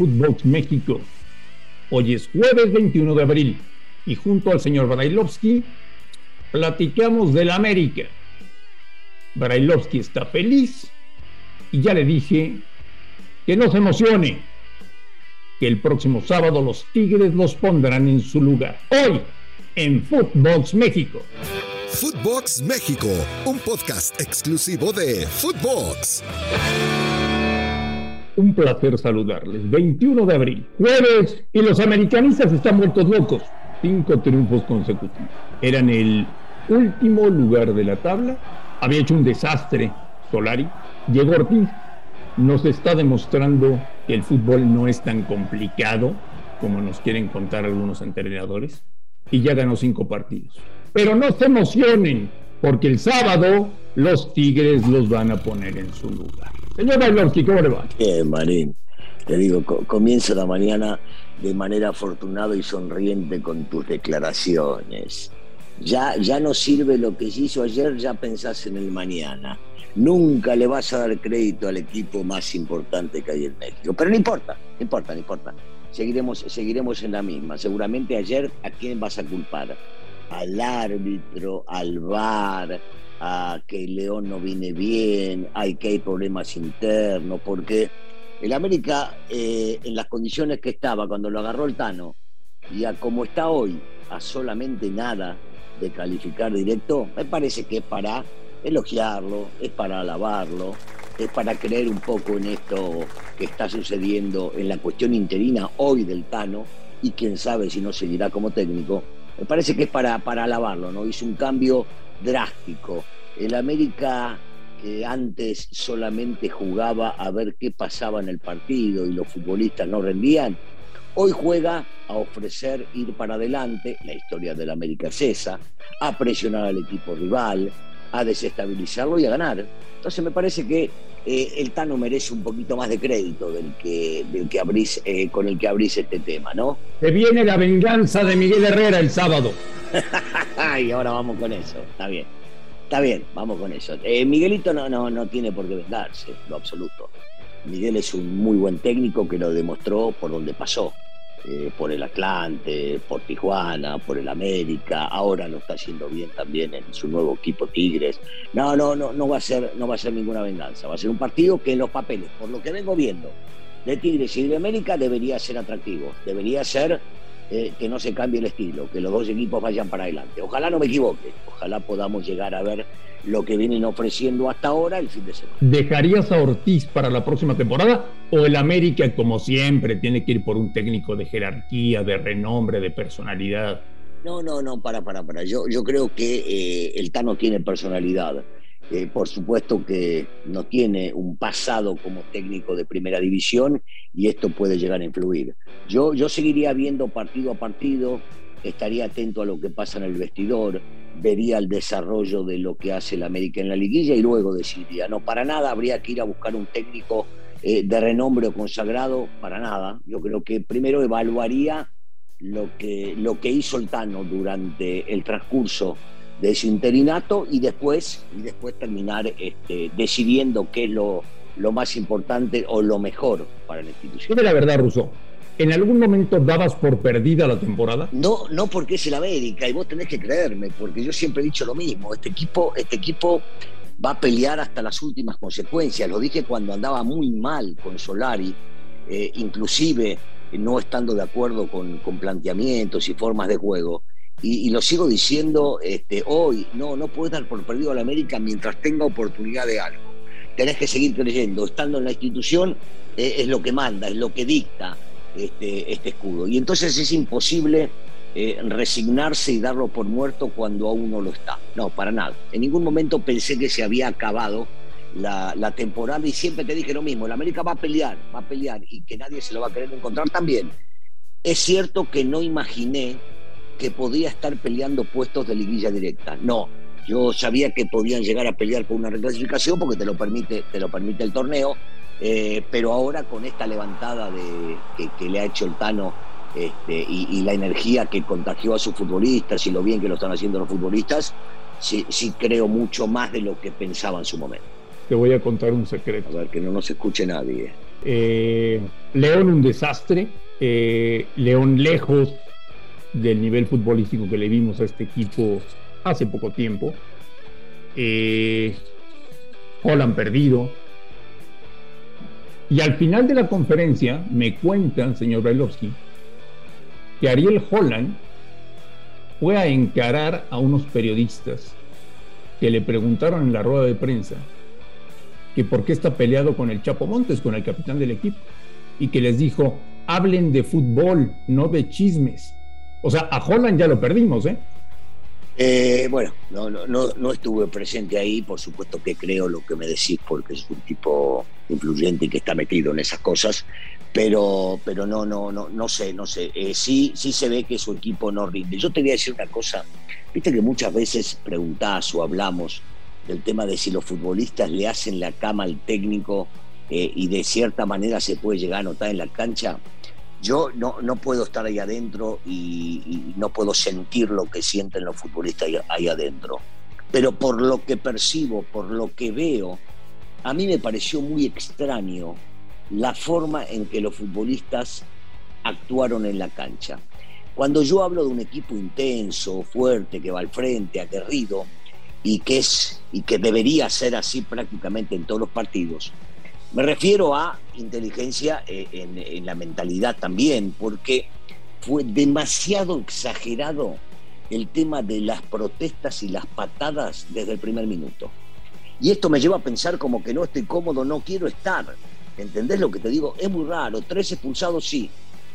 Footbox México. Hoy es jueves 21 de abril y junto al señor Brailovsky platicamos del América. Brailovsky está feliz y ya le dije que no se emocione, que el próximo sábado los Tigres los pondrán en su lugar. Hoy en Footbox México. Footbox México, un podcast exclusivo de Footbox. Un placer saludarles. 21 de abril, jueves, y los americanistas están vueltos locos. Cinco triunfos consecutivos. Eran el último lugar de la tabla. Había hecho un desastre Solari. Llegó Ortiz. Nos está demostrando que el fútbol no es tan complicado como nos quieren contar algunos entrenadores. Y ya ganó cinco partidos. Pero no se emocionen, porque el sábado los Tigres los van a poner en su lugar. Señor Bailorski, ¿cómo le va? Bien, Marín. Te digo, co- comienzo la mañana de manera afortunada y sonriente con tus declaraciones. Ya, ya no sirve lo que hizo ayer, ya pensás en el mañana. Nunca le vas a dar crédito al equipo más importante que hay en México. Pero no importa, no importa, no importa. Seguiremos, seguiremos en la misma. Seguramente ayer, ¿a quién vas a culpar? Al árbitro, al VAR, a que León no viene bien, hay que hay problemas internos, porque el América, eh, en las condiciones que estaba cuando lo agarró el Tano, y a como está hoy, a solamente nada de calificar directo, me parece que es para elogiarlo, es para alabarlo, es para creer un poco en esto que está sucediendo en la cuestión interina hoy del Tano, y quién sabe si no seguirá como técnico. Me parece que es para, para alabarlo, ¿no? Hizo un cambio drástico. El América que antes solamente jugaba a ver qué pasaba en el partido y los futbolistas no rendían, hoy juega a ofrecer ir para adelante, la historia del América es a presionar al equipo rival, a desestabilizarlo y a ganar. Entonces me parece que eh, el Tano merece un poquito más de crédito del que, del que abrís, eh, con el que abrís este tema, ¿no? Se viene la venganza de Miguel Herrera el sábado. y ahora vamos con eso, está bien. Está bien, vamos con eso. Eh, Miguelito no, no, no tiene por qué vengarse, lo absoluto. Miguel es un muy buen técnico que lo demostró por donde pasó. Eh, por el Atlante, por Tijuana, por el América, ahora lo está haciendo bien también en su nuevo equipo Tigres. No, no, no, no va a ser, no va a ser ninguna venganza, va a ser un partido que en los papeles, por lo que vengo viendo, de Tigres y de América debería ser atractivo, debería ser eh, que no se cambie el estilo, que los dos equipos vayan para adelante. Ojalá no me equivoque, ojalá podamos llegar a ver lo que vienen ofreciendo hasta ahora el fin de semana. ¿Dejarías a Ortiz para la próxima temporada? ¿O el América, como siempre, tiene que ir por un técnico de jerarquía, de renombre, de personalidad? No, no, no, para, para, para. Yo, yo creo que eh, el Tano tiene personalidad. Eh, por supuesto que no tiene un pasado como técnico de primera división y esto puede llegar a influir. Yo, yo seguiría viendo partido a partido, estaría atento a lo que pasa en el vestidor, vería el desarrollo de lo que hace el América en la liguilla y luego decidiría. No, para nada habría que ir a buscar un técnico eh, de renombre o consagrado, para nada. Yo creo que primero evaluaría lo que, lo que hizo el Tano durante el transcurso de ese interinato y después, y después terminar este, decidiendo qué es lo, lo más importante o lo mejor para la institución. Dime la verdad, Russo. ¿En algún momento dabas por perdida la temporada? No, no porque es el América y vos tenés que creerme, porque yo siempre he dicho lo mismo. Este equipo, este equipo va a pelear hasta las últimas consecuencias. Lo dije cuando andaba muy mal con Solari, eh, inclusive no estando de acuerdo con, con planteamientos y formas de juego. Y, lo sigo diciendo este, hoy, no, no puedes dar por perdido a la América mientras tenga oportunidad de algo. Tenés que seguir creyendo, estando en la institución eh, es lo que manda, es lo que dicta este, este escudo. Y entonces es imposible eh, resignarse y darlo por muerto cuando aún no lo está. No, para nada. En ningún momento pensé que se había acabado la, la, temporada y siempre te dije lo mismo, el América va a pelear, va a pelear y que nadie se lo va a querer encontrar también. Es cierto que no imaginé que podía estar peleando puestos de liguilla directa, no. Yo sabía que podían llegar a pelear por una reclasificación porque te lo permite, te lo permite el torneo, eh, pero ahora con esta levantada de, que, que le ha hecho el Tano este, y, y, la energía que contagió a sus futbolistas y lo bien que lo están haciendo los futbolistas, sí, sí creo mucho más de lo que pensaba en su momento. Te voy a contar un secreto. A ver, que no nos escuche nadie. Eh, León un desastre, eh, León lejos del nivel futbolístico que le vimos a este equipo hace poco tiempo. Eh, Holland perdido. Y al final de la conferencia me cuentan, señor Brailovsky, que Ariel Holland fue a encarar a unos periodistas que le preguntaron en la rueda de prensa que por qué está peleado con el Chapo Montes, con el capitán del equipo, y que les dijo, hablen de fútbol, no de chismes. O sea, a Holland ya lo perdimos, ¿eh? Eh, bueno, no, no, no, estuve presente ahí, por supuesto que creo lo que me decís porque es un tipo influyente y que está metido en esas cosas, pero, pero no, no, no, no sé, no sé. Eh, sí, sí se ve que su equipo no rinde. Yo te voy a decir una cosa, viste que muchas veces preguntás o hablamos del tema de si los futbolistas le hacen la cama al técnico eh, y de cierta manera se puede llegar a notar en la cancha. Yo no, no puedo estar ahí adentro y, no puedo sentir lo que sienten los futbolistas ahí, adentro. Pero por lo que percibo, por lo que veo, a mí me pareció muy extraño la forma en que los futbolistas actuaron en la cancha. Cuando yo hablo de un equipo intenso, fuerte, que va al frente, aguerrido, y que, es, y que debería ser así prácticamente en todos los partidos, me refiero a inteligencia en, en, la mentalidad también, porque fue demasiado exagerado el tema de las protestas y las patadas desde el primer minuto. Y esto me lleva a pensar como que no estoy cómodo, no quiero estar. ¿Entendés lo que te digo? Es muy raro, tres expulsados sí,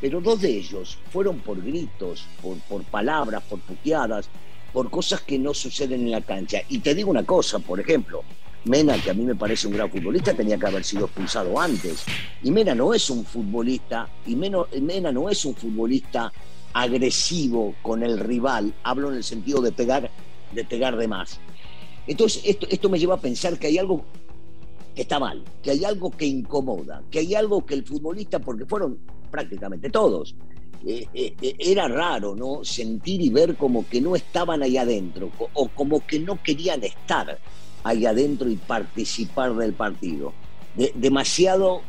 pero dos de ellos fueron por gritos, por, por palabras, por puteadas, por cosas que no suceden en la cancha. Y te digo una cosa, por ejemplo, Mena, que a mí me parece un gran futbolista, tenía que haber sido expulsado antes. Y Mena no es un futbolista, y Mena no es un futbolista agresivo con el rival, hablo en el sentido de pegar, de pegar de más. Entonces, esto, esto me lleva a pensar que hay algo que está mal, que hay algo que incomoda, que hay algo que el futbolista, porque fueron prácticamente todos, eh, eh, era raro, ¿no? Sentir y ver como que no estaban ahí adentro, o como que no querían estar ahí adentro y participar del partido. De, demasiado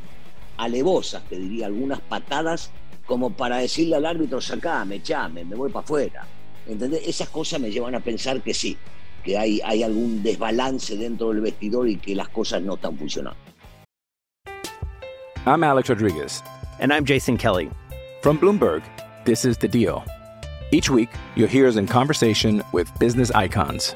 alevosas, te diría, algunas patadas como para decirle al árbitro, sacame, echame, me voy para afuera. ¿Entendés? Esas cosas me llevan a pensar que sí, que hay, hay algún desbalance dentro del vestidor y que las cosas no están funcionando. I'm Alex Rodriguez. And I'm Jason Kelly. From Bloomberg, this is The Deal. Each week, you'll hear us in conversation with business icons.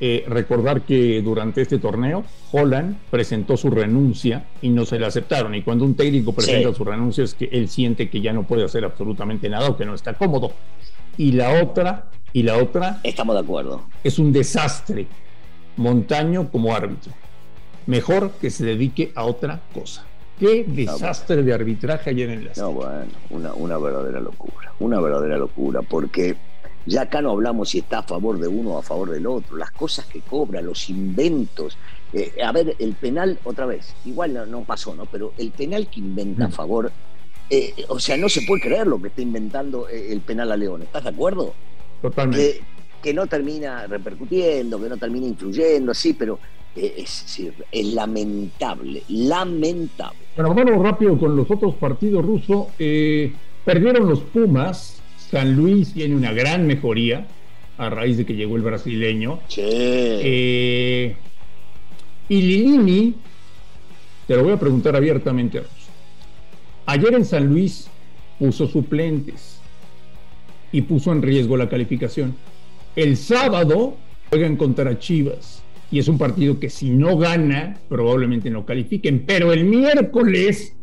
Eh, recordar que durante este torneo Holland presentó su renuncia y no se la aceptaron. Y cuando un técnico presenta Sí. su renuncia es que él siente que ya no puede hacer absolutamente nada o que no está cómodo. Y la otra, y la otra Estamos de acuerdo. es un desastre. Montaño como árbitro. Mejor que se dedique a otra cosa. Qué desastre de arbitraje ayer en la No, bueno, una, una verdadera locura, una verdadera locura, porque ya acá no hablamos si está a favor de uno o a favor del otro, las cosas que cobra, los inventos. Eh, a ver, el penal, otra vez, igual no, no pasó, ¿no? Pero el penal que inventa a favor, eh, o sea, no se puede creer lo que está inventando eh, el penal a León, ¿estás de acuerdo? Totalmente. que, que no termina repercutiendo, que no termina influyendo, sí, pero es, lamentable, lamentable. Bueno, vamos rápido con los otros partidos rusos. Eh, perdieron los Pumas. San Luis tiene una gran mejoría a raíz de que llegó el brasileño. Che, Eh, y Lilini, te lo voy a preguntar abiertamente, Russo. Ayer en San Luis puso suplentes. y puso en riesgo la calificación. El sábado juegan contra Chivas y es un partido que si no gana probablemente no califiquen, pero el miércoles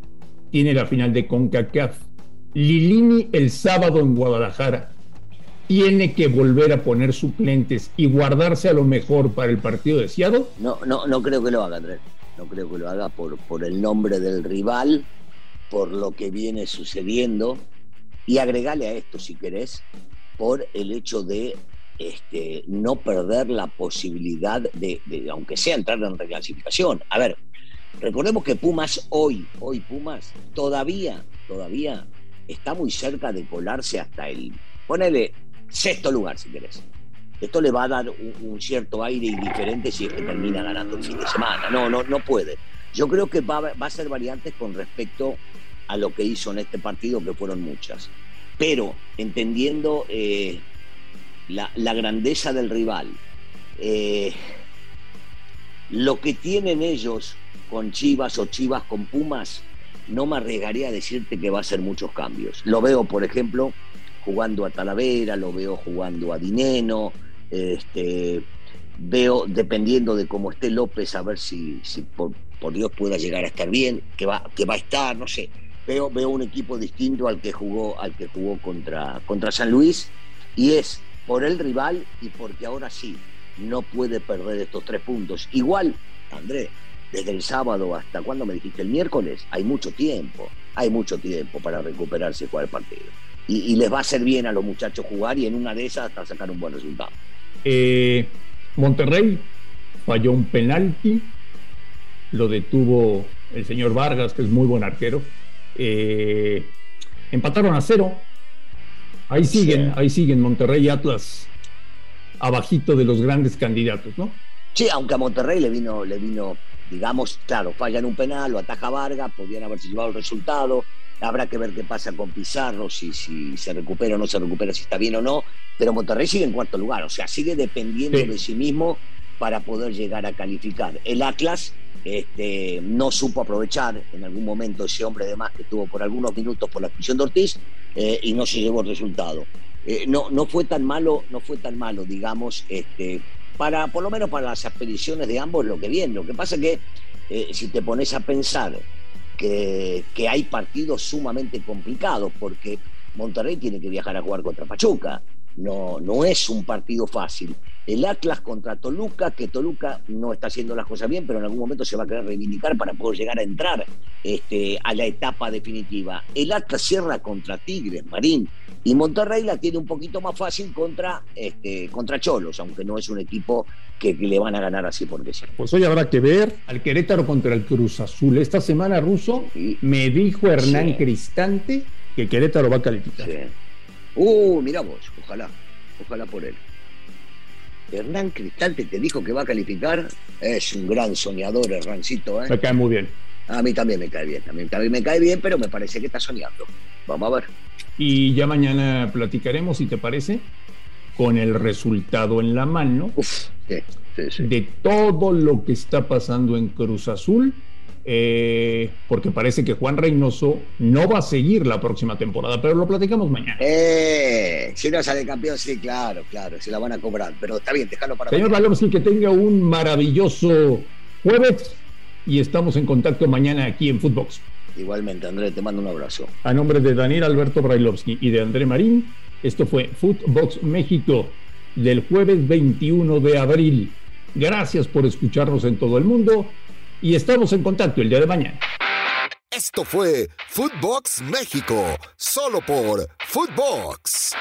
tiene la final de CONCACAF. Lilini el sábado en Guadalajara tiene que volver a poner suplentes y guardarse a lo mejor para el partido de Seattle? No, no, no creo que lo haga, Andrés. No creo que lo haga por, por el nombre del rival, por lo que viene sucediendo. Y agregale a esto, si querés, por el hecho de este, no perder la posibilidad de, aunque sea entrar en reclasificación. A ver, recordemos que Pumas hoy, hoy Pumas, todavía, todavía está muy cerca de colarse hasta el, ponele sexto lugar, si querés. Esto le va a dar un, cierto aire diferente si es que termina ganando el fin de semana. No, no, no puede. Yo creo que va, a ser variantes con respecto a lo que hizo en este partido, que fueron muchas. Pero entendiendo eh, la, grandeza del rival, eh, lo que tienen ellos con Chivas o Chivas con Pumas, no me arriesgaría a decirte que va a ser muchos cambios. Lo veo, por ejemplo, jugando a Talavera, lo veo jugando a Dineno, este, veo, dependiendo de cómo esté López, a ver si, si por, Dios pueda llegar a estar bien, que va, que va a estar, no sé. Veo, veo un equipo distinto al que jugó, al que jugó contra, contra San Luis, y es por el rival y porque ahora sí no puede perder estos tres puntos. Igual, André, desde el sábado hasta cuando me dijiste el miércoles, hay mucho tiempo, hay mucho tiempo para recuperarse y jugar el partido y, les va a hacer bien a los muchachos jugar y en una de esas hasta sacar un buen resultado. Eh, Monterrey falló un penalti, lo detuvo el señor Vargas, que es muy buen arquero. Eh, empataron a cero. Ahí siguen, ahí siguen Monterrey y Atlas, abajito de los grandes candidatos, ¿no? Sí, aunque a Monterrey le vino, le vino, digamos, claro, fallan un penal, lo ataja Vargas, podían haberse llevado el resultado, Habrá que ver qué pasa con Pizarro, si, si se recupera o no se recupera, si está bien o no. Pero Monterrey sigue en cuarto lugar, o sea, sigue dependiendo de sí mismo para poder llegar a calificar. El Atlas este, no supo aprovechar en algún momento ese hombre de más que tuvo por algunos minutos por la expulsión de Ortiz eh, y no se llevó el resultado. Eh, no, no fue tan malo, no fue tan malo, digamos, este, para, por lo menos para las expediciones de ambos lo que viene. Lo que pasa que eh, si te pones a pensar que, hay partidos sumamente complicados porque Monterrey tiene que viajar a jugar contra Pachuca. No, no es un partido fácil. El Atlas contra Toluca, que Toluca no está haciendo las cosas bien, pero en algún momento se va a querer reivindicar para poder llegar a entrar este, a la etapa definitiva. El Atlas cierra contra Tigres, Marín, y Monterrey la tiene un poquito más fácil contra, este, contra Cholos, aunque no es un equipo que, le van a ganar así porque sí. Pues hoy habrá que ver al Querétaro contra el Cruz Azul. Esta semana, Ruso, me dijo Hernán Cristante que Querétaro va a calificar. Uh, mira vos, ojalá, ojalá por él. Hernán Cristante te dijo que va a calificar. Es un gran soñador, Hernancito. ¿eh? Me cae muy bien. A mí también me cae bien, también, también me cae bien, pero me parece que está soñando. Vamos a ver. Y ya mañana platicaremos, si te parece, con el resultado en la mano de todo lo que está pasando en Cruz Azul eh, porque parece que Juan Reynoso no va a seguir la próxima temporada, pero lo platicamos mañana. Eh, si no sale campeón, sí, claro, claro, se la van a cobrar, pero está bien, déjalo para Señor Valorski, que tenga un maravilloso jueves y estamos en contacto mañana aquí en Footbox. Igualmente, André, te mando un abrazo. A nombre de Daniel Alberto Brailovsky y de André Marín, esto fue Footbox México del jueves 21 de abril. Gracias por escucharnos en todo el mundo y estamos en contacto el día de mañana. Esto fue Footbox México, solo por Footbox.